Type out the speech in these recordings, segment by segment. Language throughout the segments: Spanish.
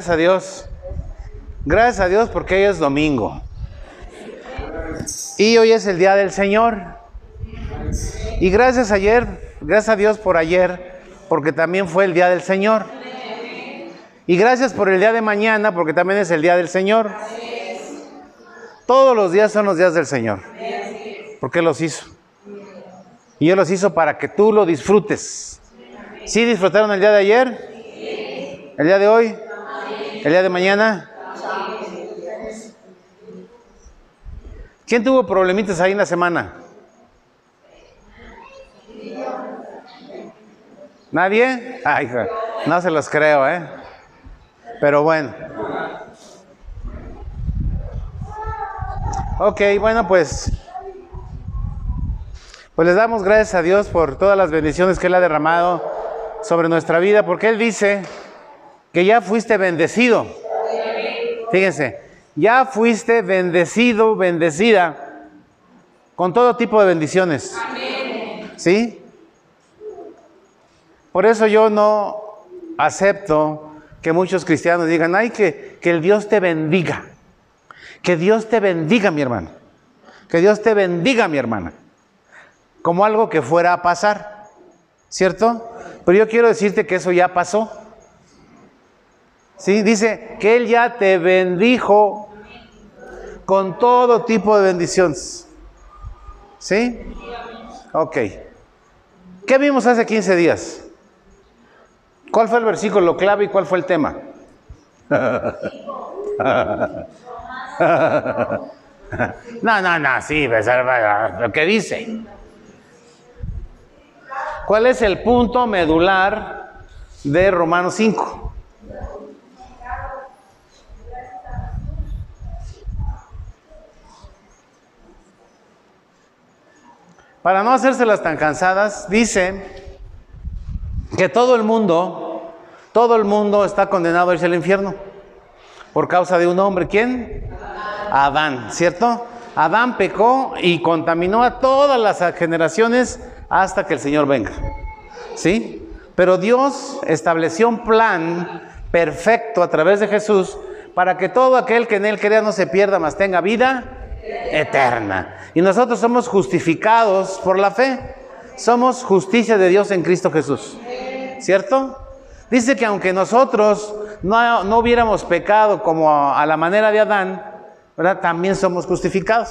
Gracias a Dios. Gracias a Dios porque hoy es domingo. Y hoy es el día del Señor. Y gracias ayer, gracias a Dios por ayer, porque también fue el día del Señor. Y gracias por el día de mañana, porque también es el día del Señor. Todos los días son los días del Señor. Porque los hizo. Y Él los hizo para que tú lo disfrutes. ¿Sí disfrutaron el día de ayer? ¿El día de hoy? ¿El día de mañana? ¿Quién tuvo problemitas ahí en la semana? ¿Nadie? Ay, no se los creo, ¿eh? Pero bueno. Ok, bueno, pues. Pues les damos gracias a Dios por todas las bendiciones que Él ha derramado sobre nuestra vida, porque Él dice que ya fuiste bendecido. Fíjense, ya fuiste bendecido, bendecida con todo tipo de bendiciones. ¿Sí? Por eso yo no acepto que muchos cristianos digan, ay, que, que el Dios te bendiga. Que Dios te bendiga, mi hermano. Que Dios te bendiga, mi hermana. Como algo que fuera a pasar. ¿Cierto? Pero yo quiero decirte que eso ya pasó. ¿Sí? Dice que Él ya te bendijo con todo tipo de bendiciones. ¿Sí? Ok. ¿Qué vimos hace 15 días? ¿Cuál fue el versículo clave y cuál fue el tema? no, no, no, sí, pues, lo que dice. ¿Cuál es el punto medular de Romanos 5? Para no hacérselas tan cansadas, dice que todo el mundo, todo el mundo está condenado a irse al infierno por causa de un hombre. ¿Quién? Adán, ¿cierto? Adán pecó y contaminó a todas las generaciones hasta que el Señor venga. ¿Sí? Pero Dios estableció un plan perfecto a través de Jesús para que todo aquel que en Él crea no se pierda, mas tenga vida eterna. Y nosotros somos justificados por la fe. Somos justicia de Dios en Cristo Jesús. ¿Cierto? Dice que aunque nosotros no, no hubiéramos pecado como a, la manera de Adán, ¿verdad? También somos justificados.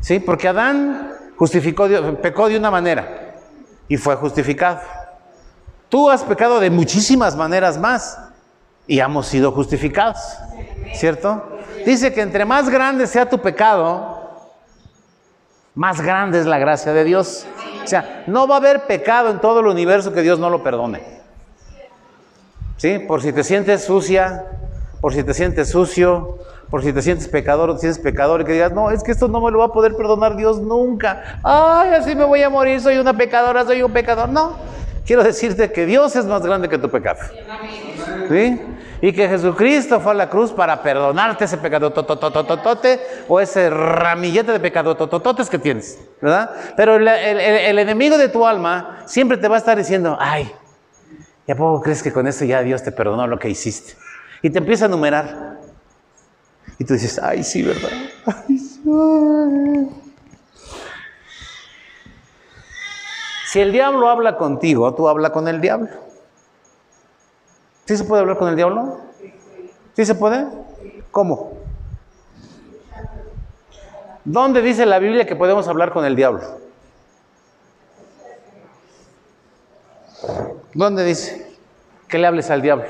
¿Sí? Porque Adán justificó, pecó de una manera y fue justificado. Tú has pecado de muchísimas maneras más y hemos sido justificados. ¿Cierto? Dice que entre más grande sea tu pecado, más grande es la gracia de Dios. O sea, no va a haber pecado en todo el universo que Dios no lo perdone. ¿Sí? Por si te sientes sucia, por si te sientes sucio, por si te sientes pecador o te sientes pecador y que digas, no, es que esto no me lo va a poder perdonar Dios nunca. Ay, así me voy a morir, soy una pecadora, soy un pecador. No, quiero decirte que Dios es más grande que tu pecado. ¿Sí? Y que Jesucristo fue a la cruz para perdonarte ese pecado tototototote o ese ramillete de pecado totototes que tienes, ¿verdad? Pero el, enemigo de tu alma siempre te va a estar diciendo, ay, ¿y a poco crees que con eso ya Dios te perdonó lo que hiciste? Y te empieza a numerar. Y tú dices, ay, sí, ¿verdad? Si el diablo habla contigo, tú habla con el diablo. ¿Sí se puede hablar con el diablo? ¿Sí se puede? ¿Cómo? ¿Dónde dice la Biblia que podemos hablar con el diablo? ¿Dónde dice que le hables al diablo?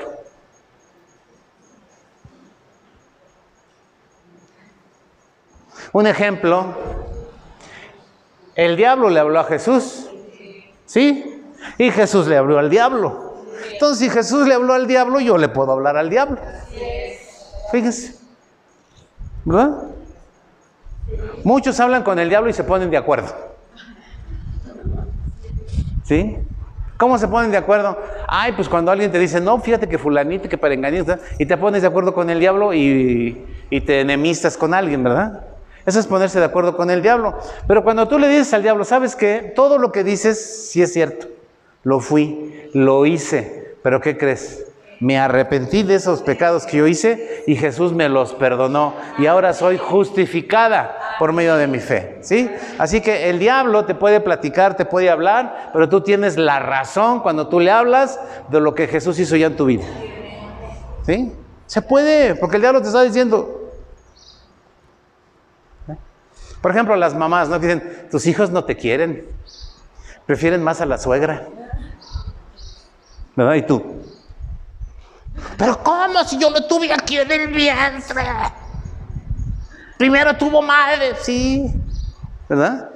Un ejemplo, el diablo le habló a Jesús, ¿sí? Y Jesús le habló al diablo. Entonces, si Jesús le habló al diablo, yo le puedo hablar al diablo. Fíjense. ¿Verdad? Muchos hablan con el diablo y se ponen de acuerdo. ¿Sí? ¿Cómo se ponen de acuerdo? Ay, pues cuando alguien te dice, no, fíjate que fulanito, que perenganista, y te pones de acuerdo con el diablo y, y te enemistas con alguien, ¿verdad? Eso es ponerse de acuerdo con el diablo. Pero cuando tú le dices al diablo, ¿sabes qué? Todo lo que dices sí es cierto. Lo fui, lo hice. Pero ¿qué crees? Me arrepentí de esos pecados que yo hice y Jesús me los perdonó y ahora soy justificada por medio de mi fe, ¿sí? Así que el diablo te puede platicar, te puede hablar, pero tú tienes la razón cuando tú le hablas de lo que Jesús hizo ya en tu vida. ¿Sí? Se puede, porque el diablo te está diciendo. Por ejemplo, las mamás, ¿no? dicen, tus hijos no te quieren, prefieren más a la suegra. ¿Verdad? ¿Y tú? Pero ¿cómo si yo lo tuve aquí en el vientre? Primero tuvo madre, sí. ¿Verdad?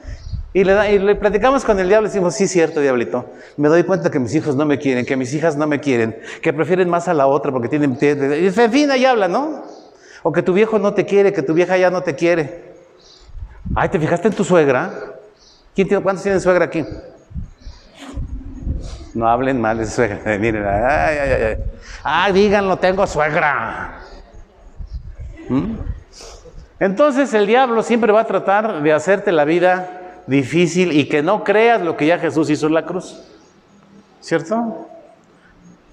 Y le, platicamos con el diablo y decimos, sí, cierto, diablito. Me doy cuenta que mis hijos no me quieren, que mis hijas no me quieren, que prefieren más a la otra porque tienen... En fin, ahí habla, ¿no? O que tu viejo no te quiere, que tu vieja ya no te quiere. Ay, ¿te fijaste en tu suegra? ¿Quién tiene, ¿Cuántos tienen suegra aquí? No hablen mal de suegra. miren, ay, ay, ay. Ah, díganlo, tengo suegra. ¿Mm? Entonces el diablo siempre va a tratar de hacerte la vida difícil y que no creas lo que ya Jesús hizo en la cruz. ¿Cierto?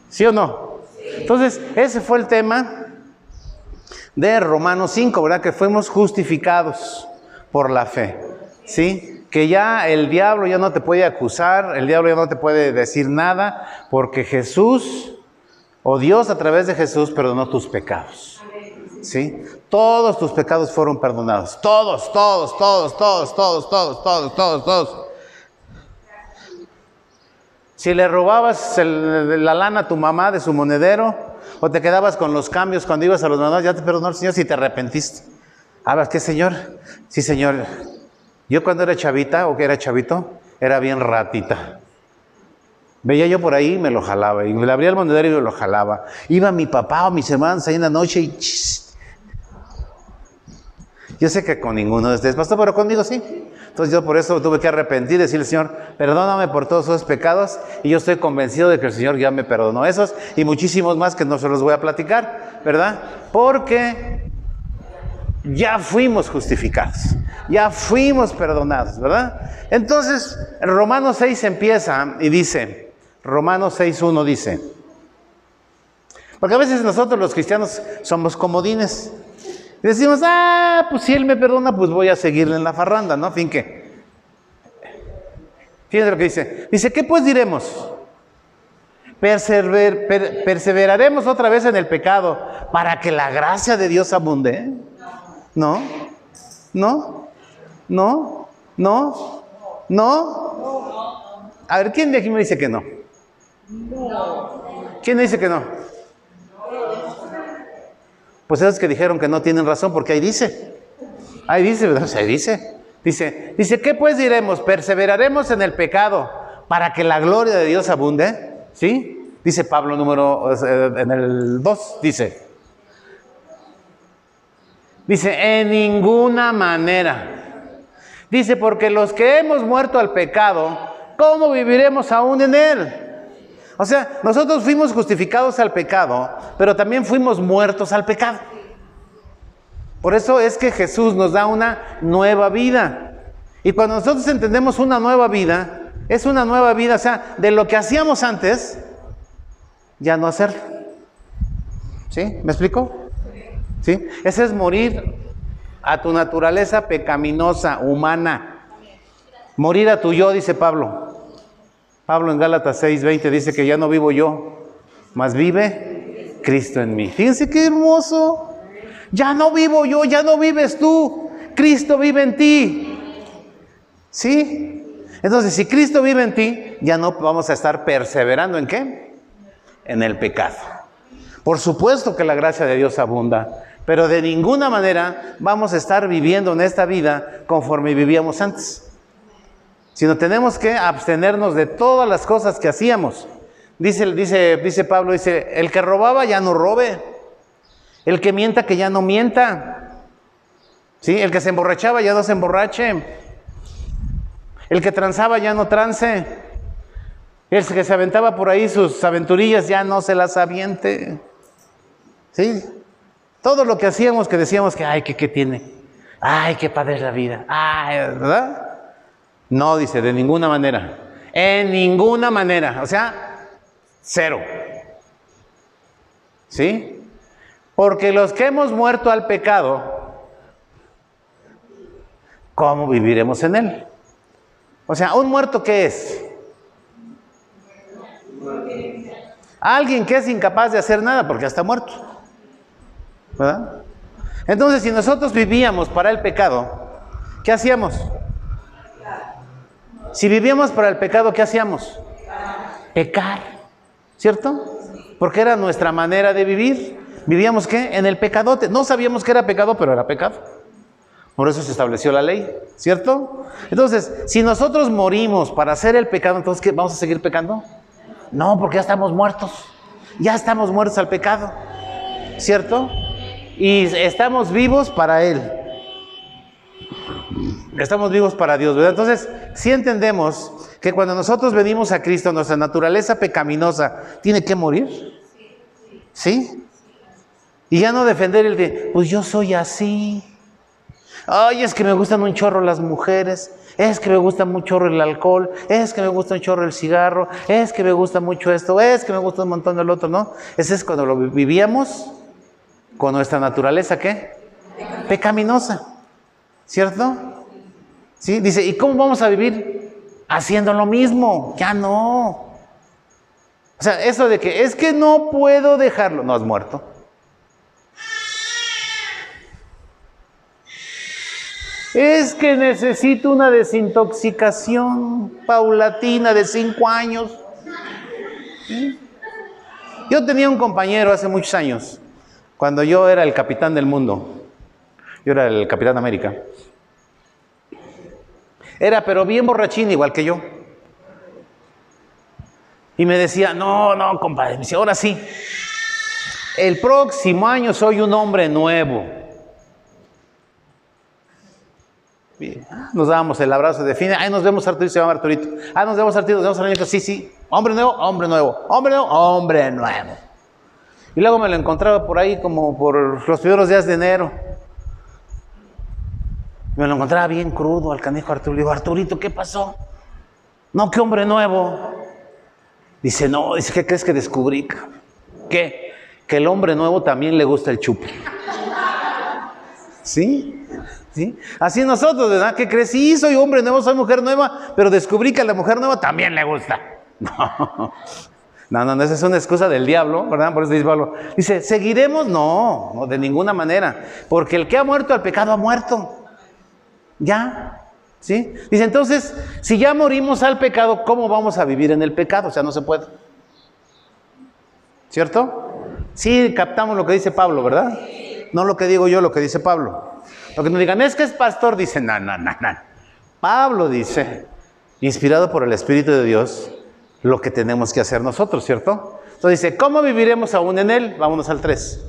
¿Sí o no? Entonces, ese fue el tema de Romanos 5, ¿verdad? Que fuimos justificados por la fe. ¿Sí? Que ya el diablo ya no te puede acusar, el diablo ya no te puede decir nada, porque Jesús, o Dios a través de Jesús, perdonó tus pecados. ¿Sí? Todos tus pecados fueron perdonados. Todos, todos, todos, todos, todos, todos, todos, todos, todos. Si le robabas la lana a tu mamá de su monedero, o te quedabas con los cambios cuando ibas a los mandados, ya te perdonó el Señor si te arrepentiste. Ah, ¿qué Señor? Sí, Señor. Yo cuando era chavita, o que era chavito, era bien ratita. Veía yo por ahí y me lo jalaba. Y me abría el monedero y me lo jalaba. Iba mi papá o mis hermanos ahí en la noche y yo sé que con ninguno de ustedes pasó, pero conmigo sí. Entonces yo por eso tuve que arrepentir y decirle, Señor, perdóname por todos esos pecados. Y yo estoy convencido de que el Señor ya me perdonó esos y muchísimos más que no se los voy a platicar, ¿verdad? Porque ya fuimos justificados, ya fuimos perdonados, ¿verdad? Entonces, Romanos 6 empieza y dice, Romanos 6.1 dice, porque a veces nosotros los cristianos somos comodines. Decimos, ah, pues si Él me perdona, pues voy a seguirle en la farranda, ¿no? Fin que. Fíjense lo que dice. Dice, ¿qué pues diremos? perseveraremos otra vez en el pecado para que la gracia de Dios abunde. ¿No? ¿No? ¿No? ¿No? ¿No? A ver, ¿quién de aquí me dice que no? ¿Quién me dice que no? Pues esos que dijeron que no tienen razón, porque ahí dice. Ahí dice, ¿verdad? Ahí dice. Dice, dice, ¿qué pues diremos? ¿Perseveraremos en el pecado para que la gloria de Dios abunde? ¿Sí? Dice Pablo número, en el 2, dice. Dice, en ninguna manera. Dice, porque los que hemos muerto al pecado, ¿cómo viviremos aún en él? O sea, nosotros fuimos justificados al pecado, pero también fuimos muertos al pecado. Por eso es que Jesús nos da una nueva vida. Y cuando nosotros entendemos una nueva vida, es una nueva vida, o sea, de lo que hacíamos antes, ya no hacerlo. ¿Sí? ¿Me explico? ¿Sí? Ese es morir a tu naturaleza pecaminosa, humana. Morir a tu yo, dice Pablo. Pablo en Gálatas 6:20 dice que ya no vivo yo, mas vive Cristo en mí. Fíjense qué hermoso. Ya no vivo yo, ya no vives tú. Cristo vive en ti. ¿Sí? Entonces, si Cristo vive en ti, ya no vamos a estar perseverando en qué? En el pecado. Por supuesto que la gracia de Dios abunda, pero de ninguna manera vamos a estar viviendo en esta vida conforme vivíamos antes sino tenemos que abstenernos de todas las cosas que hacíamos. Dice, dice, dice Pablo, dice, el que robaba ya no robe, el que mienta que ya no mienta, ¿sí? el que se emborrachaba ya no se emborrache, el que transaba ya no trance, el que se aventaba por ahí sus aventurillas ya no se las aviente. ¿Sí? Todo lo que hacíamos que decíamos que, ay, que qué tiene, ay, qué padre es la vida, ay, ¿verdad? No, dice, de ninguna manera. En ninguna manera. O sea, cero. ¿Sí? Porque los que hemos muerto al pecado, ¿cómo viviremos en él? O sea, ¿un muerto qué es? Alguien que es incapaz de hacer nada porque ya está muerto. ¿Verdad? Entonces, si nosotros vivíamos para el pecado, ¿qué hacíamos? Si vivíamos para el pecado, ¿qué hacíamos? Pecar, ¿cierto? Porque era nuestra manera de vivir. Vivíamos qué? En el pecadote. No sabíamos que era pecado, pero era pecado. Por eso se estableció la ley, ¿cierto? Entonces, si nosotros morimos para hacer el pecado, entonces ¿qué? ¿Vamos a seguir pecando? No, porque ya estamos muertos. Ya estamos muertos al pecado, ¿cierto? Y estamos vivos para Él. Estamos vivos para Dios, ¿verdad? Entonces, si entendemos que cuando nosotros venimos a Cristo, nuestra naturaleza pecaminosa tiene que morir. ¿Sí? Y ya no defender el de, pues yo soy así. Ay, es que me gustan un chorro las mujeres. Es que me gusta mucho chorro el alcohol. Es que me gusta un chorro el cigarro. Es que me gusta mucho esto. Es que me gusta un montón del otro, ¿no? Ese es cuando lo vivíamos con nuestra naturaleza, ¿qué? Pecaminosa. ¿Cierto? ¿Sí? Dice, ¿y cómo vamos a vivir? Haciendo lo mismo. Ya no. O sea, eso de que es que no puedo dejarlo. No has muerto. Es que necesito una desintoxicación paulatina de cinco años. Yo tenía un compañero hace muchos años, cuando yo era el capitán del mundo. Yo era el capitán de América. Era pero bien borrachín igual que yo. Y me decía, no, no, compadre, me decía, ahora sí, el próximo año soy un hombre nuevo. Nos dábamos el abrazo de fin. Ahí nos vemos, Arturito, se llama Arturito. Ah, nos vemos, Arturito, nos vemos, Sí, sí. Hombre nuevo, hombre nuevo. Hombre nuevo, hombre nuevo. Y luego me lo encontraba por ahí, como por los primeros días de enero. Me lo encontraba bien crudo al canijo Arturo. Le digo, Arturito, ¿qué pasó? No, qué hombre nuevo. Dice, no, dice, ¿qué crees que descubrí? ¿Qué? Que el hombre nuevo también le gusta el chupe. ¿Sí? ¿Sí? Así nosotros, ¿verdad? Que crecí, soy hombre nuevo, soy mujer nueva, pero descubrí que a la mujer nueva también le gusta. No, no, no, esa es una excusa del diablo, ¿verdad? Por eso dice Pablo. Dice, ¿seguiremos? No, no, de ninguna manera. Porque el que ha muerto al pecado ha muerto. Ya, ¿sí? Dice, entonces, si ya morimos al pecado, ¿cómo vamos a vivir en el pecado? O sea, no se puede. ¿Cierto? Sí, captamos lo que dice Pablo, ¿verdad? No lo que digo yo, lo que dice Pablo. Lo que nos digan es que es pastor, dice, no, no, no, no. Pablo dice, inspirado por el Espíritu de Dios, lo que tenemos que hacer nosotros, ¿cierto? Entonces dice, ¿cómo viviremos aún en Él? Vámonos al 3.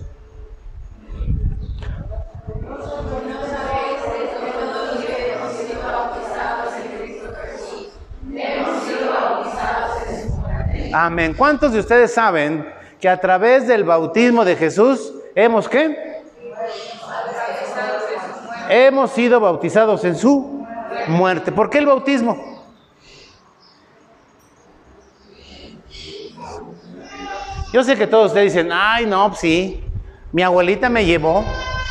Amén. ¿Cuántos de ustedes saben que a través del bautismo de Jesús hemos qué? hemos sido bautizados en su muerte. ¿Por qué el bautismo? Yo sé que todos ustedes dicen, ay, no, pues sí, mi abuelita me llevó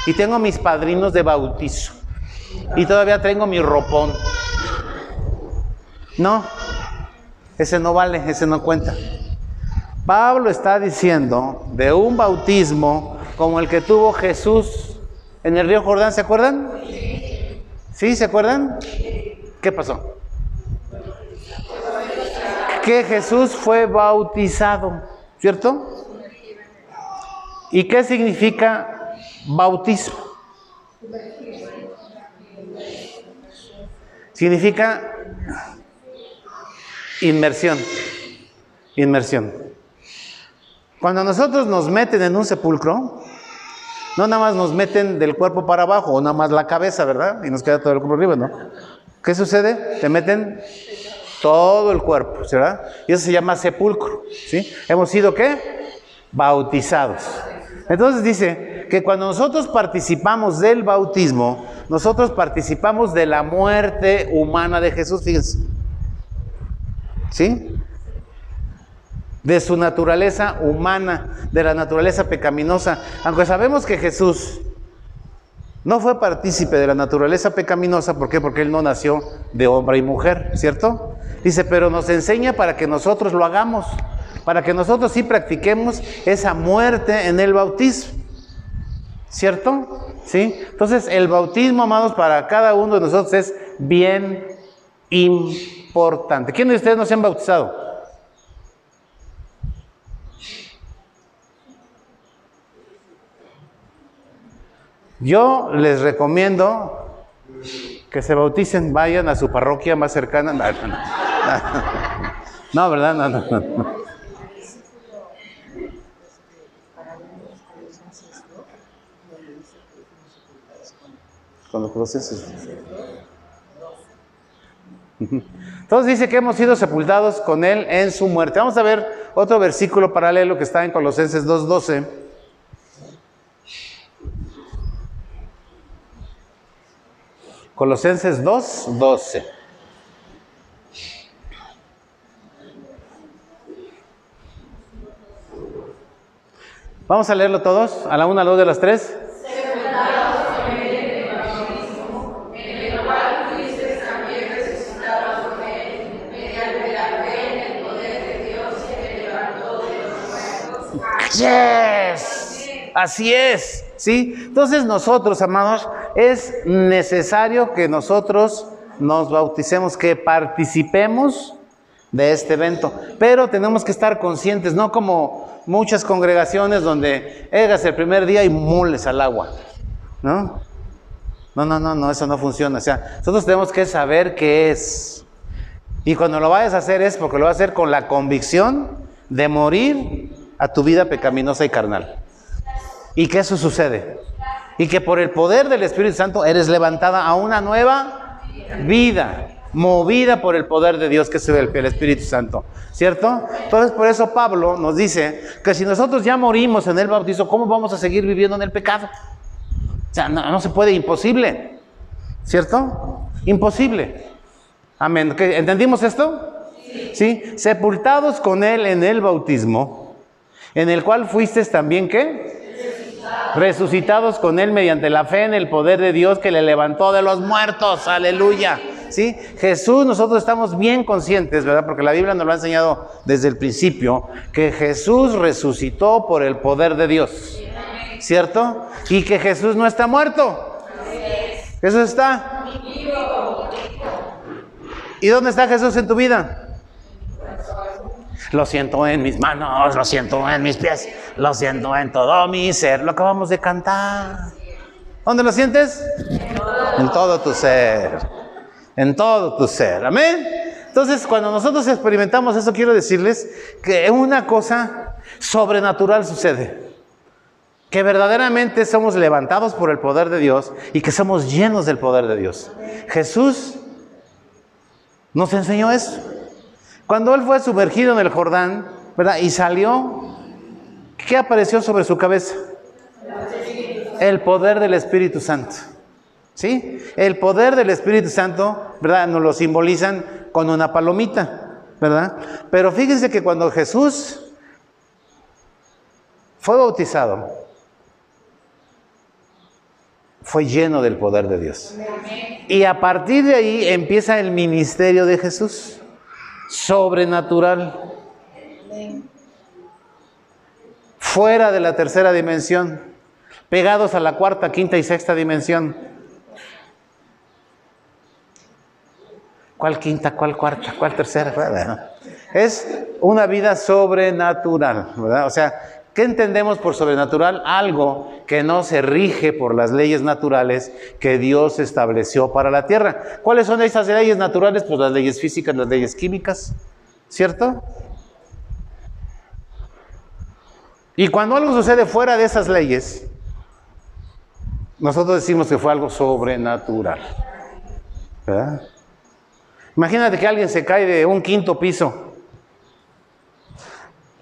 y tengo mis padrinos de bautizo y todavía tengo mi ropón. No, ese no vale, ese no cuenta. Pablo está diciendo de un bautismo como el que tuvo Jesús en el río Jordán, ¿se acuerdan? ¿Sí? ¿Se acuerdan? ¿Qué pasó? Que Jesús fue bautizado, ¿cierto? ¿Y qué significa bautismo? Significa inmersión. Inmersión. Cuando nosotros nos meten en un sepulcro, no nada más nos meten del cuerpo para abajo o nada más la cabeza, ¿verdad? Y nos queda todo el cuerpo arriba, ¿no? ¿Qué sucede? Te meten todo el cuerpo, ¿verdad? Y eso se llama sepulcro, ¿sí? Hemos sido qué? Bautizados. Entonces dice que cuando nosotros participamos del bautismo, nosotros participamos de la muerte humana de Jesús, fíjense. ¿Sí? de su naturaleza humana, de la naturaleza pecaminosa. Aunque sabemos que Jesús no fue partícipe de la naturaleza pecaminosa, ¿por qué? Porque Él no nació de hombre y mujer, ¿cierto? Dice, pero nos enseña para que nosotros lo hagamos, para que nosotros sí practiquemos esa muerte en el bautismo, ¿cierto? ¿Sí? Entonces, el bautismo, amados, para cada uno de nosotros es bien importante. ¿Quiénes de ustedes no se han bautizado? Yo les recomiendo que se bauticen, vayan a su parroquia más cercana. No, ¿verdad? No, no, no. Con los procesos. Entonces dice que hemos sido sepultados con Él en su muerte. Vamos a ver otro versículo paralelo que está en Colosenses 2.12. Colosenses 2, Vamos a leerlo todos, a la una, a la dos de las tres. Yes, así es, ¿sí? Entonces nosotros, amados, es necesario que nosotros nos bauticemos, que participemos de este evento. Pero tenemos que estar conscientes, no como muchas congregaciones donde eras el primer día y mules al agua. ¿No? No, no, no, no, eso no funciona. O sea, nosotros tenemos que saber qué es. Y cuando lo vayas a hacer es porque lo vas a hacer con la convicción de morir a tu vida pecaminosa y carnal. Y que eso sucede y que por el poder del Espíritu Santo eres levantada a una nueva vida, movida por el poder de Dios que es el Espíritu Santo, ¿cierto? Entonces por eso Pablo nos dice que si nosotros ya morimos en el bautizo, ¿cómo vamos a seguir viviendo en el pecado? O sea, no, se puede, imposible, ¿cierto? Imposible. Amén. ¿Entendimos esto? ¿Sí? Sepultados con Él en el bautismo, en el cual fuiste también, ¿qué? resucitados con Él mediante la fe en el poder de Dios que le levantó de los muertos. Aleluya. ¿Sí? Jesús, nosotros estamos bien conscientes, ¿verdad? Porque la Biblia nos lo ha enseñado desde el principio, que Jesús resucitó por el poder de Dios. ¿Cierto? Y que Jesús no está muerto. Jesús está. ¿Y dónde está Jesús en tu vida? Lo siento en mis manos, lo siento en mis pies, lo siento en todo mi ser. Lo acabamos de cantar. ¿Dónde lo sientes? En todo tu ser. En todo tu ser. Amén. Entonces, cuando nosotros experimentamos eso, quiero decirles que una cosa sobrenatural sucede. Que verdaderamente somos levantados por el poder de Dios y que somos llenos del poder de Dios. Jesús nos enseñó eso. Cuando él fue sumergido en el Jordán, ¿verdad? Y salió, ¿qué apareció sobre su cabeza? El poder del Espíritu Santo. ¿Sí? El poder del Espíritu Santo, ¿verdad? Nos lo simbolizan con una palomita, ¿verdad? Pero fíjense que cuando Jesús fue bautizado, fue lleno del poder de Dios. Y a partir de ahí empieza el ministerio de Jesús sobrenatural. Fuera de la tercera dimensión, pegados a la cuarta, quinta y sexta dimensión. ¿Cuál quinta, cuál cuarta, cuál tercera? Es una vida sobrenatural, ¿verdad? O sea, ¿Qué entendemos por sobrenatural? Algo que no se rige por las leyes naturales que Dios estableció para la tierra. ¿Cuáles son esas leyes naturales? Pues las leyes físicas, las leyes químicas, ¿cierto? Y cuando algo sucede fuera de esas leyes, nosotros decimos que fue algo sobrenatural. ¿verdad? Imagínate que alguien se cae de un quinto piso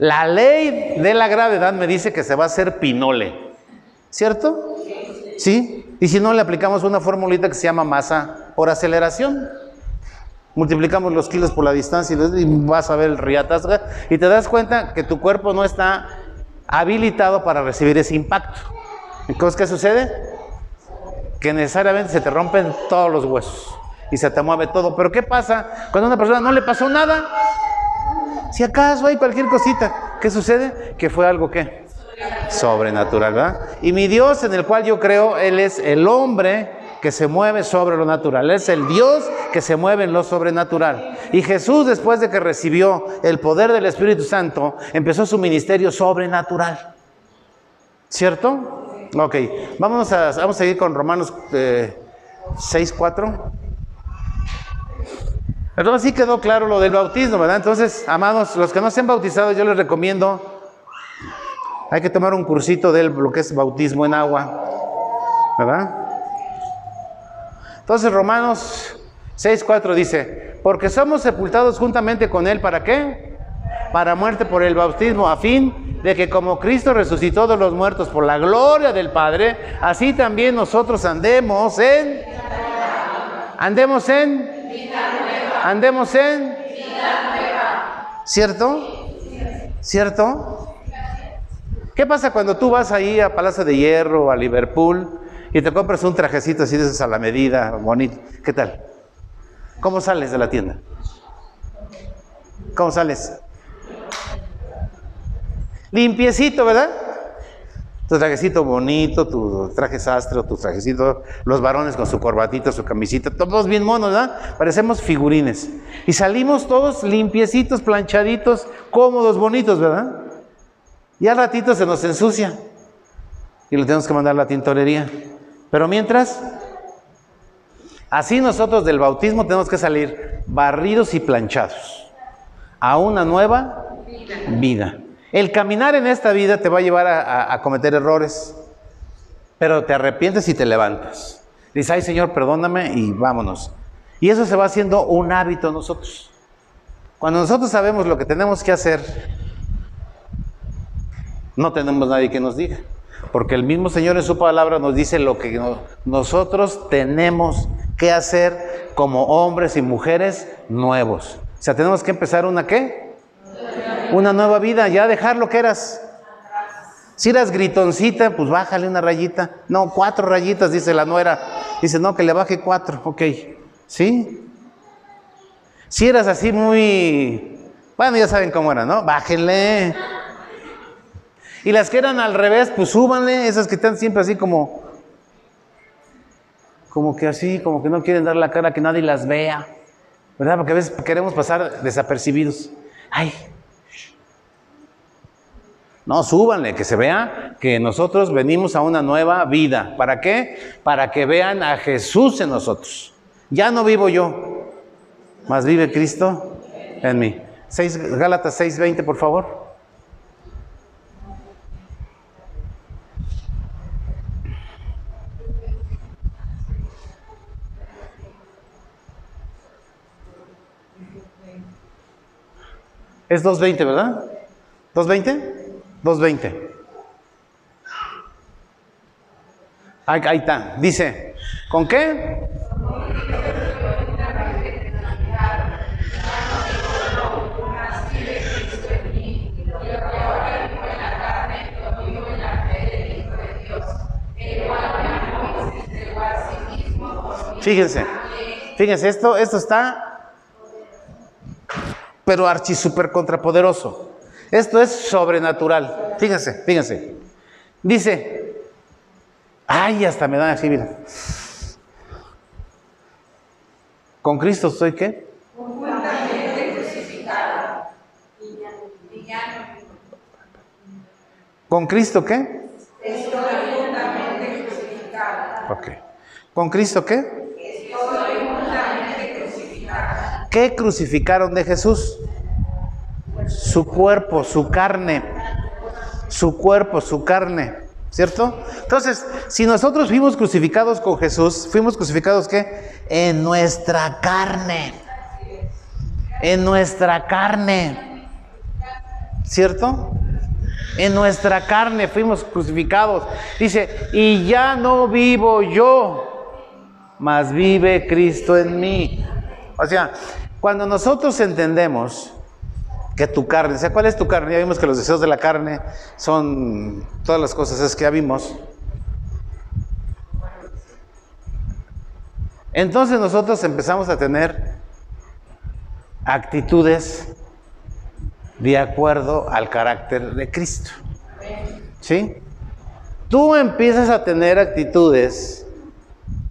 la ley de la gravedad me dice que se va a hacer pinole, ¿cierto? ¿Sí? Y si no, le aplicamos una formulita que se llama masa por aceleración. Multiplicamos los kilos por la distancia y vas a ver el riatasga y te das cuenta que tu cuerpo no está habilitado para recibir ese impacto. Entonces, ¿qué sucede? Que necesariamente se te rompen todos los huesos y se te mueve todo. Pero ¿qué pasa cuando a una persona no le pasó nada? Si acaso hay cualquier cosita, ¿qué sucede? Que fue algo que sobrenatural, ¿verdad? Y mi Dios en el cual yo creo, Él es el hombre que se mueve sobre lo natural. Es el Dios que se mueve en lo sobrenatural. Y Jesús, después de que recibió el poder del Espíritu Santo, empezó su ministerio sobrenatural. ¿Cierto? Ok, vamos a, vamos a seguir con Romanos eh, 6, 4. Entonces sí quedó claro lo del bautismo, ¿verdad? Entonces, amados, los que no se han bautizado, yo les recomiendo, hay que tomar un cursito de lo que es bautismo en agua, ¿verdad? Entonces Romanos 6.4 dice, porque somos sepultados juntamente con Él, ¿para qué? Para muerte por el bautismo, a fin de que como Cristo resucitó de los muertos por la gloria del Padre, así también nosotros andemos en... Andemos en... Andemos en... ¿Cierto? ¿Cierto? ¿Qué pasa cuando tú vas ahí a Palacio de Hierro, a Liverpool, y te compras un trajecito así de esos a la medida, bonito. ¿Qué tal? ¿Cómo sales de la tienda? ¿Cómo sales? Limpiecito, ¿verdad? Tu trajecito bonito, tu traje sastre, tu trajecito, los varones con su corbatita, su camisita, todos bien monos, ¿verdad? Parecemos figurines. Y salimos todos limpiecitos, planchaditos, cómodos, bonitos, ¿verdad? Y al ratito se nos ensucia. Y lo tenemos que mandar a la tintorería. Pero mientras, así nosotros del bautismo tenemos que salir barridos y planchados a una nueva vida. El caminar en esta vida te va a llevar a, cometer errores, pero te arrepientes y te levantas. Dices, ay Señor, perdóname y vámonos. Y eso se va haciendo un hábito en nosotros. Cuando nosotros sabemos lo que tenemos que hacer, no tenemos nadie que nos diga. Porque el mismo Señor en su palabra nos dice lo que nosotros tenemos que hacer como hombres y mujeres nuevos. O sea, tenemos que empezar una qué? Una nueva vida, ya dejar lo que eras. Si eras gritoncita, pues bájale una rayita. No, cuatro rayitas, dice la nuera. Dice, no, que le baje cuatro. Ok, ¿sí? Si eras así muy... Bueno, ya saben cómo era, ¿no? Bájenle. Y las que eran al revés, pues súbanle, esas que están siempre así como, como que así, como que no quieren dar la cara que nadie las vea, ¿verdad? Porque a veces queremos pasar desapercibidos. Ay, no, súbanle, que se vea que nosotros venimos a una nueva vida. ¿Para qué? Para que vean a Jesús en nosotros. Ya no vivo yo, más vive Cristo en mí. 6, Gálatas 6:20, por favor. Es 220, ¿verdad? ¿220? 220. Ahí, ahí está. Dice, ¿con qué? Fíjense, fíjense, esto, esto está pero archi super contrapoderoso. Esto es sobrenatural. Fíjense, fíjense. Dice, ay, hasta me dan así, mira. ¿Con Cristo estoy qué? ¿Con Cristo qué? Estoy juntamente crucificado. Ok. ¿Con Cristo qué? ¿Qué crucificaron de Jesús? Su cuerpo, su carne. Su cuerpo, su carne. ¿Cierto? Entonces, si nosotros fuimos crucificados con Jesús, fuimos crucificados ¿qué? En nuestra carne. En nuestra carne. ¿Cierto? En nuestra carne fuimos crucificados. Dice, y ya no vivo yo, mas vive Cristo en mí. O sea, cuando nosotros entendemos que tu carne, o sea, ¿cuál es tu carne? Ya vimos que los deseos de la carne son todas las cosas es que ya vimos. Entonces nosotros empezamos a tener actitudes de acuerdo al carácter de Cristo. ¿Sí? Tú empiezas a tener actitudes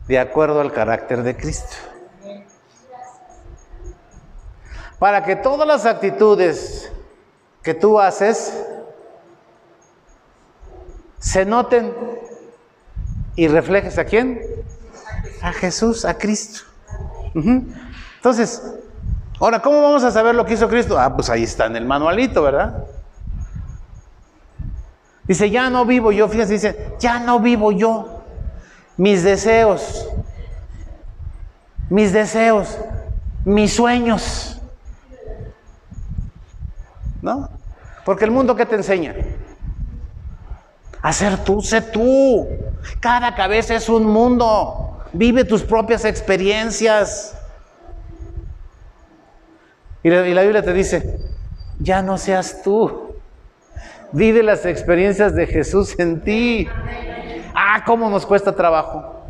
de acuerdo al carácter de Cristo. Para que todas las actitudes que tú haces se noten y reflejes a quién? A Jesús, a Cristo. Entonces, ahora, ¿cómo vamos a saber lo que hizo Cristo? Ah, pues ahí está en el manualito, ¿verdad? Dice, ya no vivo yo, fíjense, dice, ya no vivo yo. Mis deseos, mis deseos, mis sueños. ¿No? Porque el mundo ¿qué te enseña? Hacer tú, sé tú. Cada cabeza es un mundo. Vive tus propias experiencias. Y la, y la Biblia te dice, ya no seas tú. Vive las experiencias de Jesús en ti. Ah, cómo nos cuesta trabajo.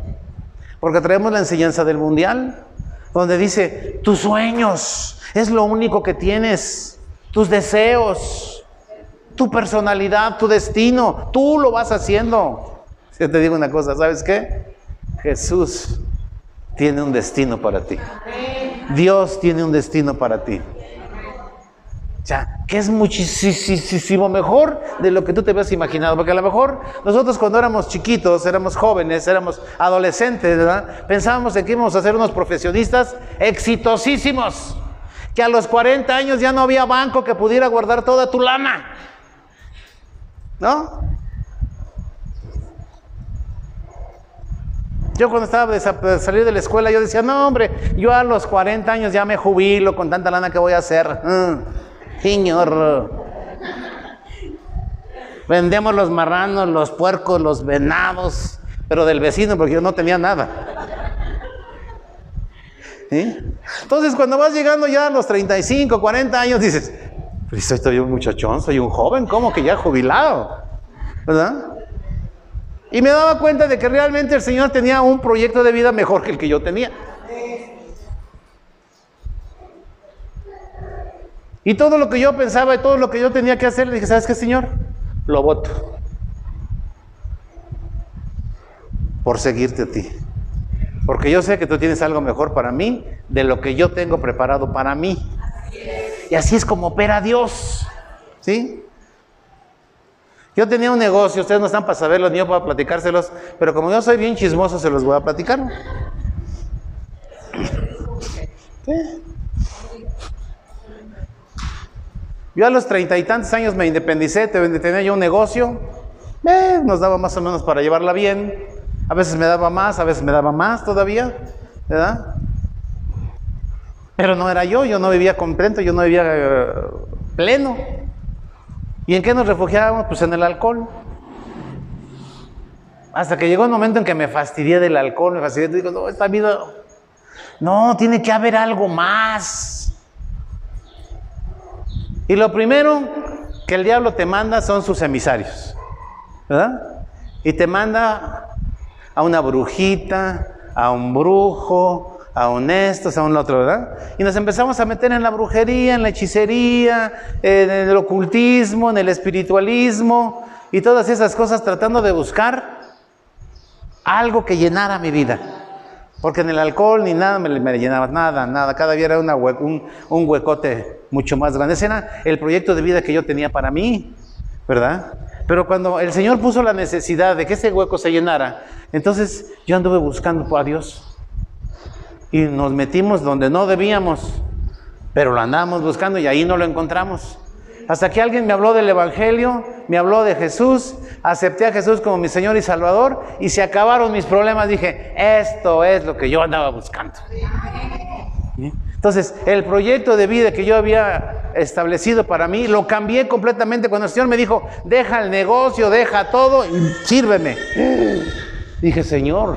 Porque traemos la enseñanza del mundial, donde dice, tus sueños es lo único que tienes tus deseos, tu personalidad, tu destino, tú lo vas haciendo. Yo te digo una cosa, ¿sabes qué? Jesús tiene un destino para ti. Dios tiene un destino para ti. Ya, que es muchísimo mejor de lo que tú te habías imaginado. Porque a lo mejor nosotros cuando éramos chiquitos, éramos jóvenes, éramos adolescentes, ¿verdad? Pensábamos en que íbamos a ser unos profesionistas exitosísimos que a los 40 años ya no había banco que pudiera guardar toda tu lana. ¿No? Yo cuando estaba de salir de la escuela, yo decía, no hombre, yo a los 40 años ya me jubilo con tanta lana que voy a hacer. Mm, señor. Vendemos los marranos, los puercos, los venados, pero del vecino porque yo no tenía nada. Entonces, cuando vas llegando ya a los 35, 40 años, dices, pues todavía un muchachón, soy un joven, ¿cómo que ya jubilado? ¿Verdad? Y me daba cuenta de que realmente el Señor tenía un proyecto de vida mejor que el que yo tenía. Y todo lo que yo pensaba y todo lo que yo tenía que hacer, le dije, ¿sabes qué, Señor? Lo voto. Por seguirte a ti. Porque yo sé que tú tienes algo mejor para mí de lo que yo tengo preparado para mí. Y así es como opera Dios. ¿Sí? Yo tenía un negocio, ustedes no están para saberlo ni yo para platicárselos, pero como yo soy bien chismoso, se los voy a platicar. Yo a los treinta y tantos años me independicé, tenía yo un negocio, eh, nos daba más o menos para llevarla bien. A veces me daba más, a veces me daba más todavía, ¿verdad? Pero no era yo, yo no vivía contento, yo no vivía eh, pleno. ¿Y en qué nos refugiábamos? Pues en el alcohol. Hasta que llegó un momento en que me fastidié del alcohol, me fastidié, digo, no, esta vida, no, tiene que haber algo más. Y lo primero que el diablo te manda son sus emisarios, ¿verdad? Y te manda a una brujita, a un brujo, a un esto, a un otro, ¿verdad? Y nos empezamos a meter en la brujería, en la hechicería, en el ocultismo, en el espiritualismo y todas esas cosas tratando de buscar algo que llenara mi vida. Porque en el alcohol ni nada me, me llenaba, nada, nada. Cada día era una un, huecote mucho más grande. Ese era el proyecto de vida que yo tenía para mí, ¿verdad? Pero cuando el Señor puso la necesidad de que ese hueco se llenara, entonces yo anduve buscando a Dios. Y nos metimos donde no debíamos, pero lo andábamos buscando y ahí no lo encontramos. Hasta que alguien me habló del Evangelio, me habló de Jesús, acepté a Jesús como mi Señor y Salvador y se acabaron mis problemas. Dije, esto es lo que yo andaba buscando. Entonces, el proyecto de vida que yo había establecido para mí, lo cambié completamente cuando el Señor me dijo, deja el negocio, deja todo y sírveme. Dije, Señor,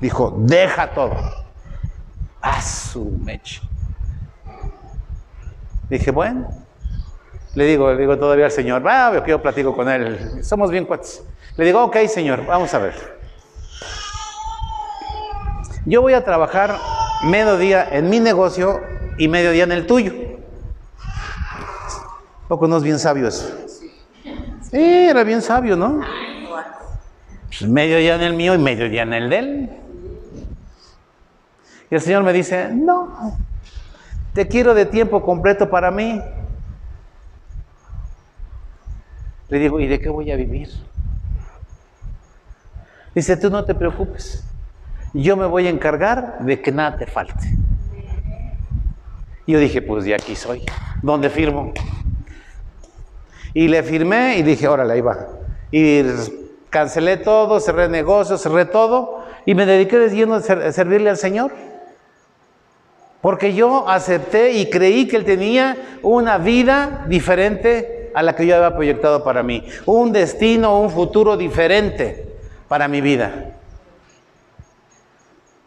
dijo, deja todo. A su mecha. Dije, bueno, le digo, le digo todavía al Señor, va, que yo platico con él, somos bien cuates. Le digo, ok, Señor, vamos a ver. Yo voy a trabajar mediodía en mi negocio y mediodía en el tuyo. Poco no es bien sabio eso. Sí, era bien sabio, ¿no? Pues mediodía en el mío y mediodía en el de él. Y el Señor me dice, no, te quiero de tiempo completo para mí. Le digo, ¿y de qué voy a vivir? Dice, tú no te preocupes. Yo me voy a encargar de que nada te falte. Y yo dije, pues de aquí soy. ¿Dónde firmo? Y le firmé y dije, órale, ahí va. Y cancelé todo, cerré negocios, cerré todo y me dediqué de lleno a servirle al Señor. Porque yo acepté y creí que Él tenía una vida diferente a la que yo había proyectado para mí. Un destino, un futuro diferente para mi vida.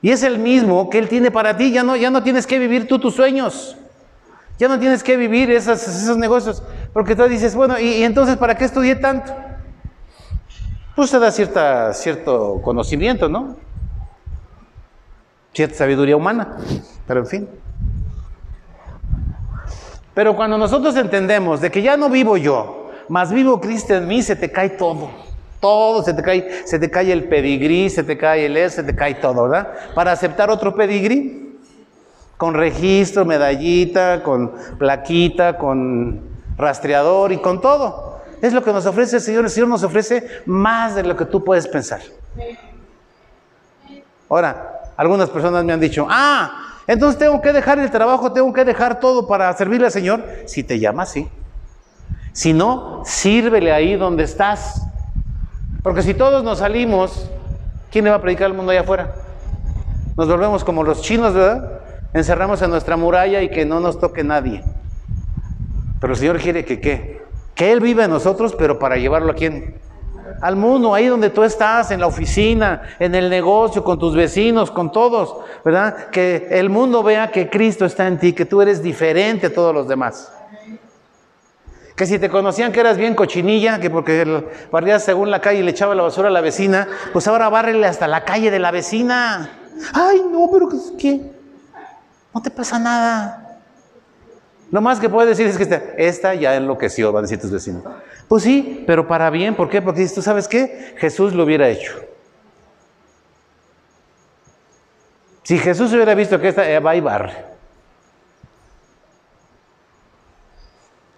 Y es el mismo que Él tiene para ti. Ya no, ya no tienes que vivir tú tus sueños. Ya no tienes que vivir esos, esos negocios. Porque tú dices, bueno, ¿y, ¿y, entonces para qué estudié tanto? Pues te da cierta, cierto conocimiento, ¿no? Cierta sabiduría humana. Pero en fin. Pero cuando nosotros entendemos de que ya no vivo yo, más vivo Cristo en mí, se te cae todo. Todo se te cae, se te cae el pedigrí, se te cae el S, se te cae todo, ¿verdad? Para aceptar otro pedigrí, con registro, medallita, con plaquita, con rastreador y con todo. Es lo que nos ofrece el Señor. El Señor nos ofrece más de lo que tú puedes pensar. Ahora, algunas personas me han dicho, ah, entonces tengo que dejar el trabajo, tengo que dejar todo para servirle al Señor. Si te llama, sí. Si no, sírvele ahí donde estás. Porque si todos nos salimos, ¿quién le va a predicar al mundo allá afuera? Nos volvemos como los chinos, ¿verdad? Encerramos en nuestra muralla y que no nos toque nadie. Pero el Señor quiere que qué? Que Él viva en nosotros, pero para llevarlo a quién? al mundo, ahí donde tú estás, en la oficina, en el negocio, con tus vecinos, con todos, ¿verdad? Que el mundo vea que Cristo está en ti, que tú eres diferente a todos los demás. Que si te conocían que eras bien cochinilla, que porque barrías según la calle y le echaba la basura a la vecina, pues ahora bárrele hasta la calle de la vecina. Ay, no, pero ¿qué? No te pasa nada. Lo más que puedes decir es que esta, ya enloqueció, van a decir tus vecinos. Pues sí, pero para bien, ¿por qué? Porque ¿tú sabes qué? Jesús lo hubiera hecho. Si Jesús hubiera visto que esta va y barre.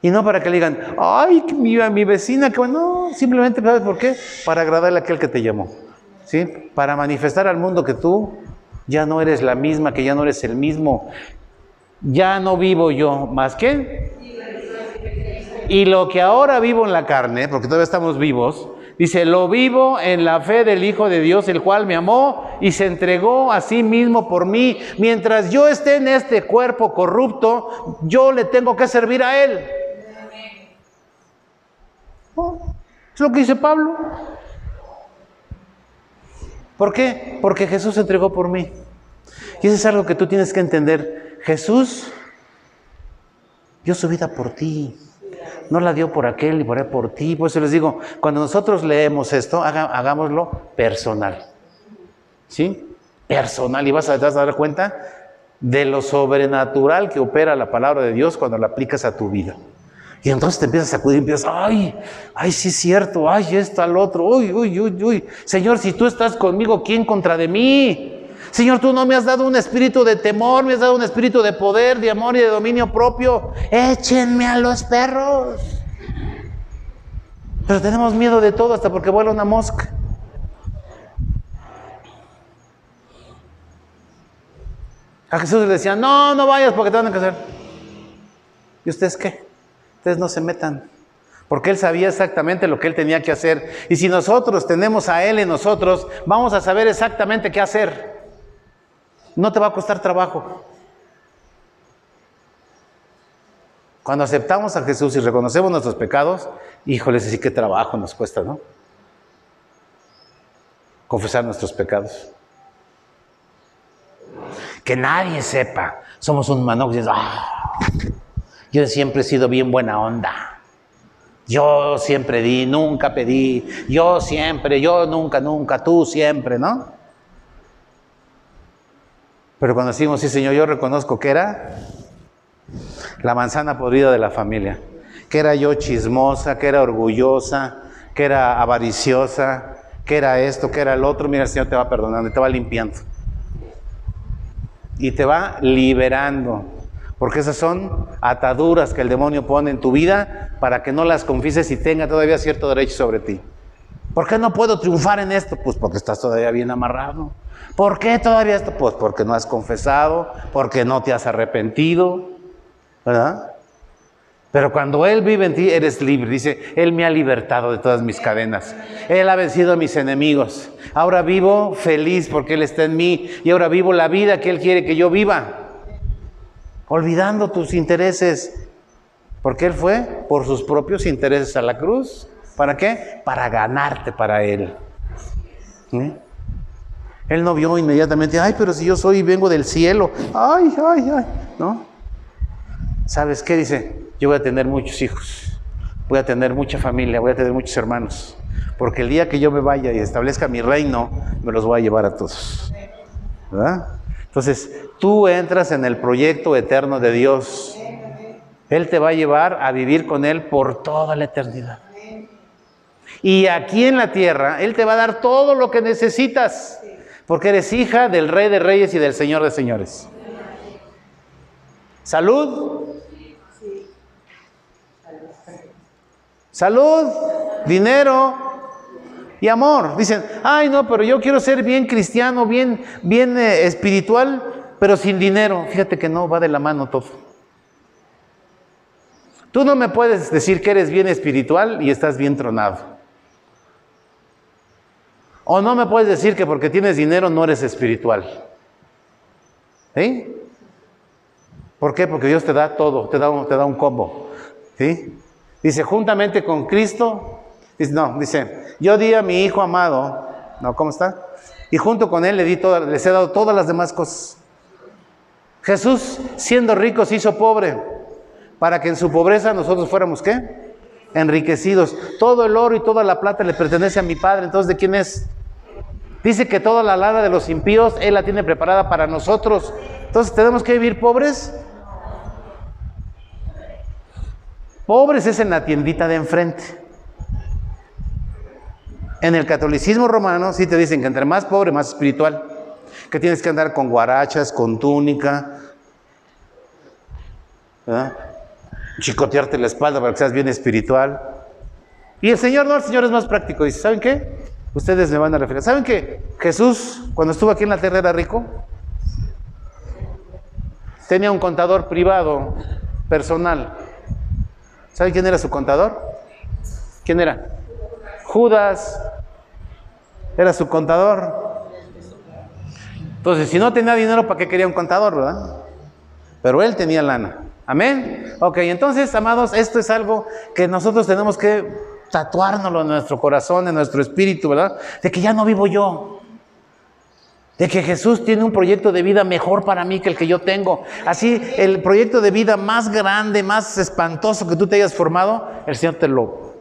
Y no para que le digan, ay, mi, mi vecina, que bueno, no, simplemente, ¿sabes por qué? Para agradarle a aquel que te llamó. ¿Sí? Para manifestar al mundo que tú ya no eres la misma, que ya no eres el mismo. Ya no vivo yo, ¿más que y lo que ahora vivo en la carne, porque todavía estamos vivos, dice, lo vivo en la fe del Hijo de Dios, el cual me amó y se entregó a sí mismo por mí. Mientras yo esté en este cuerpo corrupto, yo le tengo que servir a Él. Es lo que dice Pablo. ¿Por qué? Porque Jesús se entregó por mí. Y eso es algo que tú tienes que entender. Jesús dio su vida por ti no la dio por aquel ni por él, por ti. Por eso les digo, cuando nosotros leemos esto, hagámoslo personal. ¿Sí? Personal. Y vas a, dar cuenta de lo sobrenatural que opera la palabra de Dios cuando la aplicas a tu vida. Y entonces te empiezas a acudir y empiezas, ay, ay, sí es cierto, ay, esto al otro, uy, uy, uy, uy. Señor, si tú estás conmigo, ¿quién contra de mí? Señor, tú no me has dado un espíritu de temor, me has dado un espíritu de poder, de amor y de dominio propio. Échenme a los perros. Pero tenemos miedo de todo hasta porque vuela una mosca. A Jesús le decían, no, no vayas porque te van a hacer. ¿Y ustedes qué? Ustedes no se metan. Porque Él sabía exactamente lo que Él tenía que hacer. Y si nosotros tenemos a Él en nosotros, vamos a saber exactamente qué hacer. No te va a costar trabajo. Cuando aceptamos a Jesús y reconocemos nuestros pecados, híjole, sí qué trabajo nos cuesta, ¿no? Confesar nuestros pecados. Que nadie sepa. Somos un manojo. Ah, yo siempre he sido bien buena onda. Yo siempre di, nunca pedí. Yo siempre, yo nunca, nunca, tú siempre, ¿no? Pero cuando decimos, sí, Señor, yo reconozco que era la manzana podrida de la familia. Que era yo chismosa, que era orgullosa, que era avariciosa, que era esto, que era el otro. Mira, el Señor te va perdonando, te va limpiando. Y te va liberando. Porque esas son ataduras que el demonio pone en tu vida para que no las confieses y tenga todavía cierto derecho sobre ti. ¿Por qué no puedo triunfar en esto? Pues porque estás todavía bien amarrado. ¿Por qué todavía esto? Pues porque no has confesado, porque no te has arrepentido, ¿verdad? Pero cuando Él vive en ti, eres libre. Dice, Él me ha libertado de todas mis cadenas. Él ha vencido a mis enemigos. Ahora vivo feliz porque Él está en mí. Y ahora vivo la vida que Él quiere que yo viva. Olvidando tus intereses. Porque Él fue por sus propios intereses a la cruz. ¿Para qué? Para ganarte para Él. Él no vio inmediatamente, ay, pero si yo soy y vengo del cielo, ay, ay, ay, ¿no? ¿Sabes qué dice? Yo voy a tener muchos hijos, voy a tener mucha familia, voy a tener muchos hermanos, porque el día que yo me vaya y establezca mi reino, me los voy a llevar a todos. ¿Verdad? Entonces, tú entras en el proyecto eterno de Dios. Él te va a llevar a vivir con Él por toda la eternidad. Y aquí en la tierra, Él te va a dar todo lo que necesitas, porque eres hija del Rey de Reyes y del Señor de Señores. Salud. Salud, dinero y amor. Dicen, ay no, pero yo quiero ser bien cristiano, bien, bien eh, espiritual, pero sin dinero. Fíjate que no va de la mano todo. Tú no me puedes decir que eres bien espiritual y estás bien tronado. O no me puedes decir que porque tienes dinero no eres espiritual. ¿Sí? ¿Por qué? Porque Dios te da todo, te da un, te da un combo. ¿Sí? Dice, juntamente con Cristo, no, dice, yo di a mi hijo amado, no, ¿cómo está? Y junto con él le di todas, les he dado todas las demás cosas. Jesús, siendo rico, se hizo pobre, para que en su pobreza nosotros fuéramos, ¿qué? Enriquecidos. Todo el oro y toda la plata le pertenece a mi Padre, entonces, ¿de quién es? Dice que toda la lana de los impíos Él la tiene preparada para nosotros. Entonces, ¿tenemos que vivir pobres? Pobres es en la tiendita de enfrente. En el catolicismo romano sí te dicen que entre más pobre, más espiritual. Que tienes que andar con guarachas, con túnica. Chicotearte la espalda para que seas bien espiritual. Y el Señor no, el Señor es más práctico. Dice, ¿saben qué? Ustedes me van a referir. ¿Saben que Jesús, cuando estuvo aquí en la tierra, era rico? Tenía un contador privado, personal. ¿Saben quién era su contador? ¿Quién era? Judas. Era su contador. Entonces, si no tenía dinero, ¿para qué quería un contador, verdad? Pero él tenía lana. Amén. Ok, entonces, amados, esto es algo que nosotros tenemos que tatuárnoslo en nuestro corazón, en nuestro espíritu, ¿verdad? De que ya no vivo yo. De que Jesús tiene un proyecto de vida mejor para mí que el que yo tengo. Así, el proyecto de vida más grande, más espantoso que tú te hayas formado, el Señor te lo...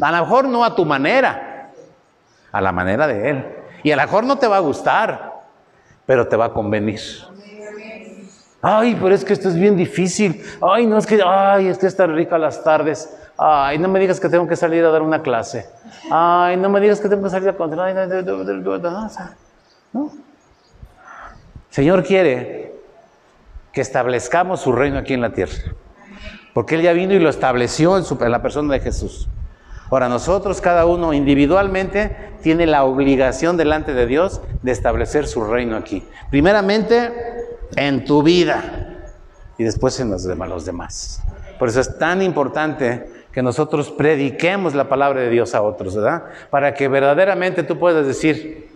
A lo mejor no a tu manera, a la manera de Él. Y a lo mejor no te va a gustar, pero te va a convenir. Ay, pero es que esto es bien difícil. Ay, no es que, ay, es que está rica las tardes. Ay, no me digas que tengo que salir a dar una clase. Ay, no me digas que tengo que salir a contar. No. Señor quiere que establezcamos su reino aquí en la tierra. Porque Él ya vino y lo estableció en la persona de Jesús. Ahora nosotros, cada uno individualmente, tiene la obligación delante de Dios de establecer su reino aquí. Primeramente, en tu vida y después en los demás. Por eso es tan importante que nosotros prediquemos la palabra de Dios a otros, ¿verdad? Para que verdaderamente tú puedas decir,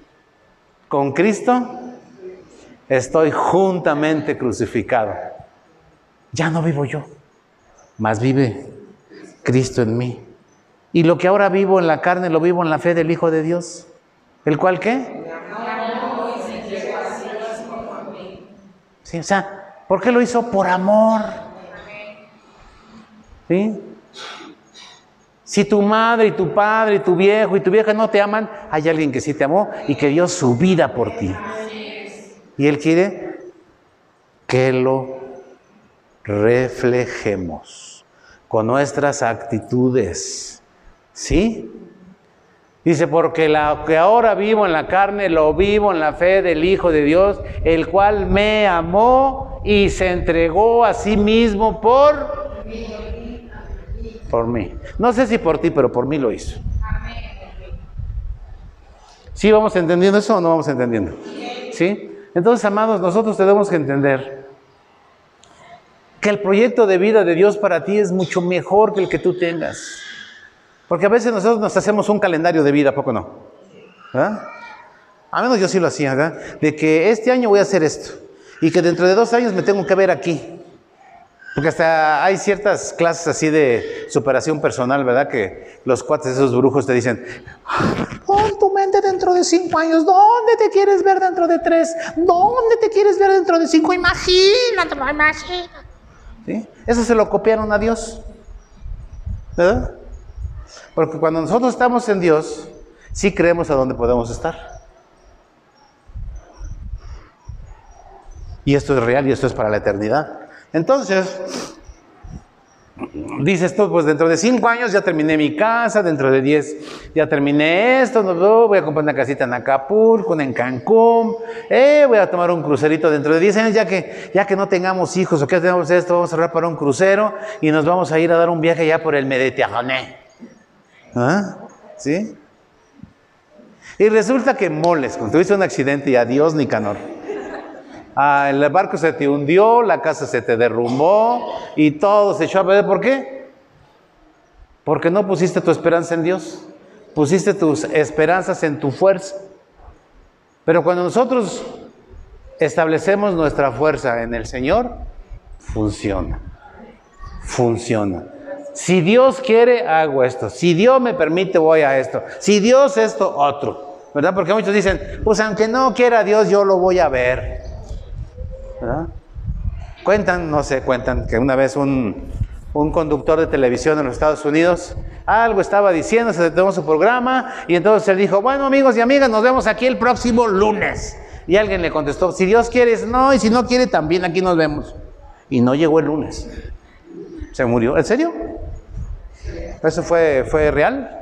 con Cristo estoy juntamente crucificado. Ya no vivo yo, más vive Cristo en mí. Y lo que ahora vivo en la carne lo vivo en la fe del Hijo de Dios. ¿El cual qué? ¿Sí? O sea, ¿por qué lo hizo? Por amor. ¿Sí? Si tu madre y tu padre y tu viejo y tu vieja no te aman, hay alguien que sí te amó y que dio su vida por ti. Y Él quiere que lo reflejemos con nuestras actitudes. ¿Sí? Dice, porque la que ahora vivo en la carne, lo vivo en la fe del Hijo de Dios, el cual me amó y se entregó a sí mismo por, por mí. No sé si por ti, pero por mí lo hizo. ¿Sí vamos entendiendo eso o no vamos entendiendo? ¿Sí? Entonces, amados, nosotros tenemos que entender que el proyecto de vida de Dios para ti es mucho mejor que el que tú tengas. Porque a veces nosotros nos hacemos un calendario de vida, poco no? ¿Ah? A menos yo sí lo hacía, ¿verdad? De que este año voy a hacer esto y que dentro de dos años me tengo que ver aquí. Porque hasta hay ciertas clases así de superación personal, ¿verdad? Que los cuates, esos brujos te dicen, pon tu mente dentro de cinco años, ¿dónde te quieres ver dentro de tres? ¿Dónde te quieres ver dentro de cinco? Imagínate, imagínate. ¿Sí? Eso se lo copiaron a Dios, ¿verdad? Porque cuando nosotros estamos en Dios, sí creemos a dónde podemos estar. Y esto es real y esto es para la eternidad. Entonces, dices tú, pues dentro de cinco años ya terminé mi casa, dentro de diez ya terminé esto, voy a comprar una casita en Acapulco, en Cancún, eh, voy a tomar un crucerito dentro de diez años, ya que, ya que no tengamos hijos o que tenemos esto, vamos a cerrar para un crucero y nos vamos a ir a dar un viaje ya por el Mediterráneo. ¿Ah? ¿Sí? Y resulta que moles, cuando tuviste un accidente y adiós Nicanor. Ah, el barco se te hundió, la casa se te derrumbó y todo se echó a perder. ¿Por qué? Porque no pusiste tu esperanza en Dios, pusiste tus esperanzas en tu fuerza. Pero cuando nosotros establecemos nuestra fuerza en el Señor, funciona. Funciona. Si Dios quiere, hago esto. Si Dios me permite, voy a esto. Si Dios esto, otro. ¿Verdad? Porque muchos dicen, pues aunque no quiera Dios, yo lo voy a ver. ¿Verdad? Cuentan, no sé, cuentan que una vez un, un conductor de televisión en los Estados Unidos algo estaba diciendo, se detuvo su programa y entonces él dijo, bueno amigos y amigas, nos vemos aquí el próximo lunes. Y alguien le contestó, si Dios quiere, no, y si no quiere, también aquí nos vemos. Y no llegó el lunes. Se murió. ¿En serio? ¿Eso fue, fue real?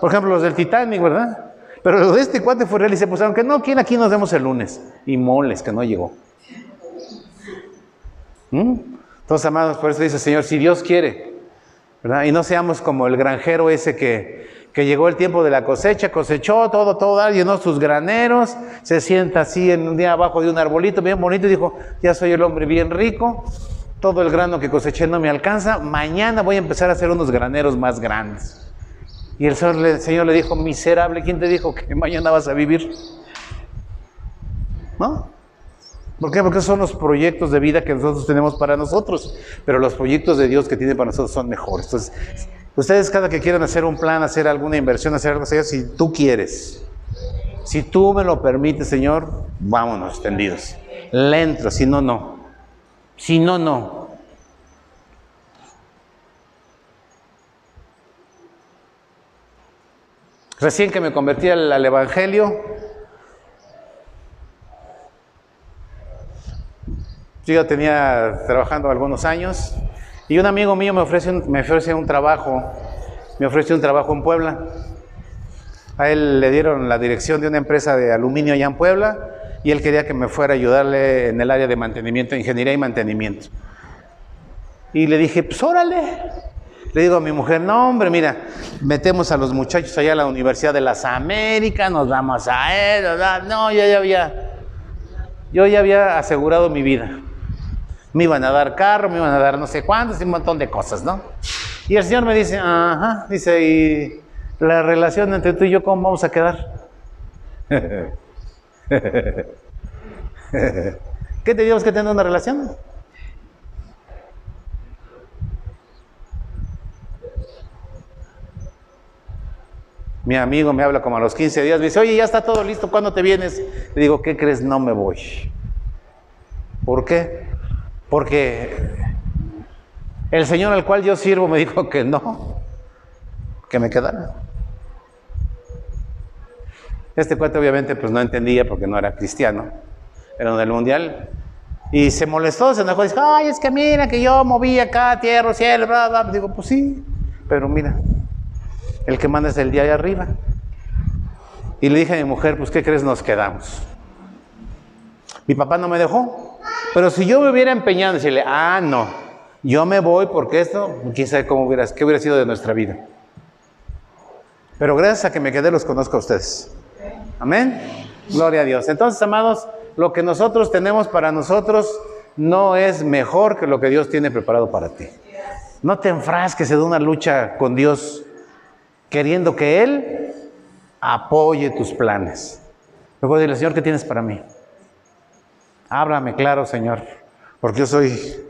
Por ejemplo, los del Titanic, ¿verdad? Pero lo de este cuate fue real y se pusieron que no, ¿quién aquí nos vemos el lunes? Y moles, que no llegó. ¿Mm? Entonces, amados, por eso dice el Señor, si Dios quiere, ¿verdad? Y no seamos como el granjero ese que, que llegó el tiempo de la cosecha, cosechó todo, todo, llenó sus graneros, se sienta así en un día abajo de un arbolito bien bonito y dijo, ya soy el hombre bien rico, todo el grano que coseché no me alcanza, mañana voy a empezar a hacer unos graneros más grandes. Y el Señor, le, dijo, miserable, ¿quién te dijo que mañana vas a vivir? ¿No? ¿Por qué? Porque son los proyectos de vida que nosotros tenemos para nosotros, pero los proyectos de Dios que tiene para nosotros son mejores. Entonces, ustedes cada que quieran hacer un plan, hacer alguna inversión, hacer algo, si tú quieres, si tú me lo permites, Señor, vámonos tendidos. Le si no, no. Si no, no. Recién que me convertí al, Evangelio, yo ya tenía trabajando algunos años y un amigo mío me ofrece un, me ofrece un trabajo, me ofrece un trabajo en Puebla. A él le dieron la dirección de una empresa de aluminio allá en Puebla y él quería que me fuera a ayudarle en el área de mantenimiento, ingeniería y mantenimiento. Y le dije, pues órale. Le digo a mi mujer, no hombre, mira, metemos a los muchachos allá a la Universidad de las Américas, nos vamos a él, no, yo ya había, yo ya había asegurado mi vida. Me iban a dar carro, me iban a dar no sé cuántos, un montón de cosas, ¿no? Y el Señor me dice, ajá, dice, ¿y la relación entre tú y yo cómo vamos a quedar? ¿Qué teníamos que tener una relación? Mi amigo me habla como a los 15 días, me dice, oye, ya está todo listo, ¿cuándo te vienes? Le digo, ¿qué crees? No me voy. ¿Por qué? Porque el Señor al cual yo sirvo me dijo que no, que me quedara. Este cuate obviamente pues no entendía porque no era cristiano, era del mundial. Y se molestó, se enojó, dijo, ay, es que mira que yo moví acá, tierra, cielo, bla, bla. Digo, pues sí, pero mira, el que manda es el día de arriba. Y le dije a mi mujer, pues ¿qué crees? Nos quedamos. Mi papá no me dejó. Pero si yo me hubiera empeñado en decirle, ah, no, yo me voy porque esto, quién sabe cómo hubiera, qué hubiera sido de nuestra vida. Pero gracias a que me quedé, los conozco a ustedes. Amén. Gloria a Dios. Entonces, amados, lo que nosotros tenemos para nosotros no es mejor que lo que Dios tiene preparado para ti. No te enfrasques de una lucha con Dios queriendo que Él apoye tus planes. Luego dile, Señor, ¿qué tienes para mí? Háblame claro, Señor, porque yo soy...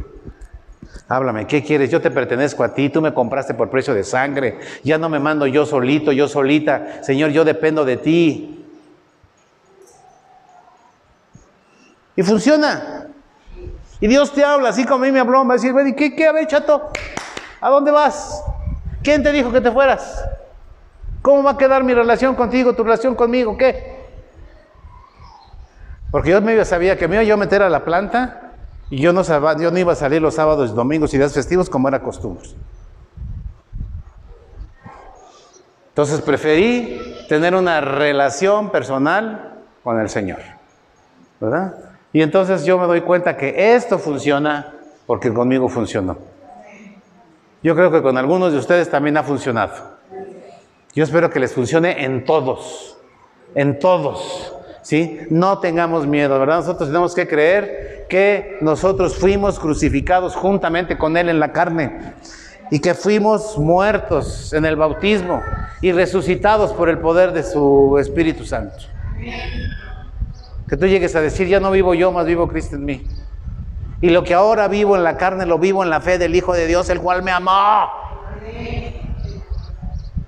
Háblame, ¿qué quieres? Yo te pertenezco a ti, tú me compraste por precio de sangre, ya no me mando yo solito, yo solita. Señor, yo dependo de ti. Y funciona. Y Dios te habla, así como a mí me habló, me va a decir, ¿qué, qué, a chato? ¿A dónde vas? ¿Quién te dijo que te fueras? ¿Cómo va a quedar mi relación contigo, tu relación conmigo? ¿Qué? Porque yo medio sabía que me iba yo a meter a la planta y yo no, yo no iba a salir los sábados, domingos y días festivos como era costumbre. Entonces preferí tener una relación personal con el Señor. ¿Verdad? Y entonces yo me doy cuenta que esto funciona porque conmigo funcionó. Yo creo que con algunos de ustedes también ha funcionado. Yo espero que les funcione en todos, en todos. ¿Sí? No tengamos miedo, ¿verdad? Nosotros tenemos que creer que nosotros fuimos crucificados juntamente con Él en la carne y que fuimos muertos en el bautismo y resucitados por el poder de su Espíritu Santo. Que tú llegues a decir, ya no vivo yo, más vivo Cristo en mí. Y lo que ahora vivo en la carne, lo vivo en la fe del Hijo de Dios, el cual me amó.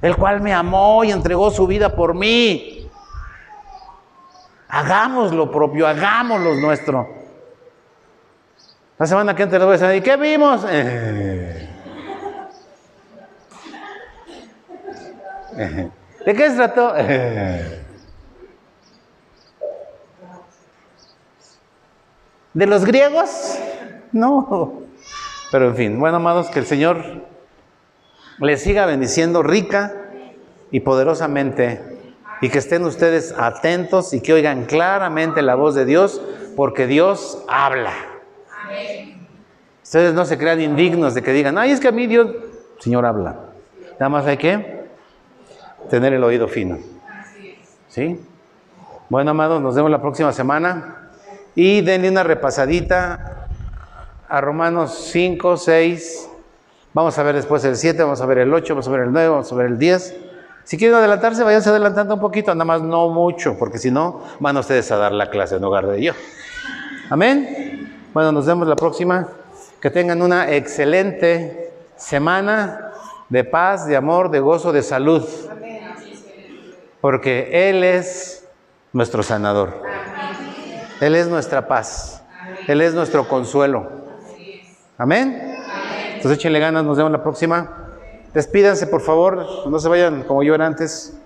El cual me amó y entregó su vida por mí. Hagamos lo propio, hagamos lo nuestro. La semana que entra les voy a decir, ¿y qué vimos? ¿De qué se trató? ¿De los griegos? No. Pero en fin, bueno, amados, que el Señor les siga bendiciendo rica y poderosamente y que estén ustedes atentos y que oigan claramente la voz de Dios, porque Dios habla. Ustedes no se crean indignos de que digan, ay, es que a mí Dios, Señor habla. Nada más hay que tener el oído fino. ¿Sí? Bueno, amados, nos vemos la próxima semana. Y denle una repasadita a Romanos 5, 6. Vamos a ver después el 7, vamos a ver el 8, vamos a ver el 9, vamos a ver el 10. Si quieren adelantarse, váyanse adelantando un poquito, nada más no mucho, porque si no, van ustedes a dar la clase en lugar de yo. Amén. Bueno, nos vemos la próxima. Que tengan una excelente semana de paz, de amor, de gozo, de salud. Porque Él es nuestro sanador. Él es nuestra paz. Él es nuestro consuelo. Amén. Entonces échenle ganas, nos vemos la próxima. Despídanse, por favor, no se vayan como yo era antes.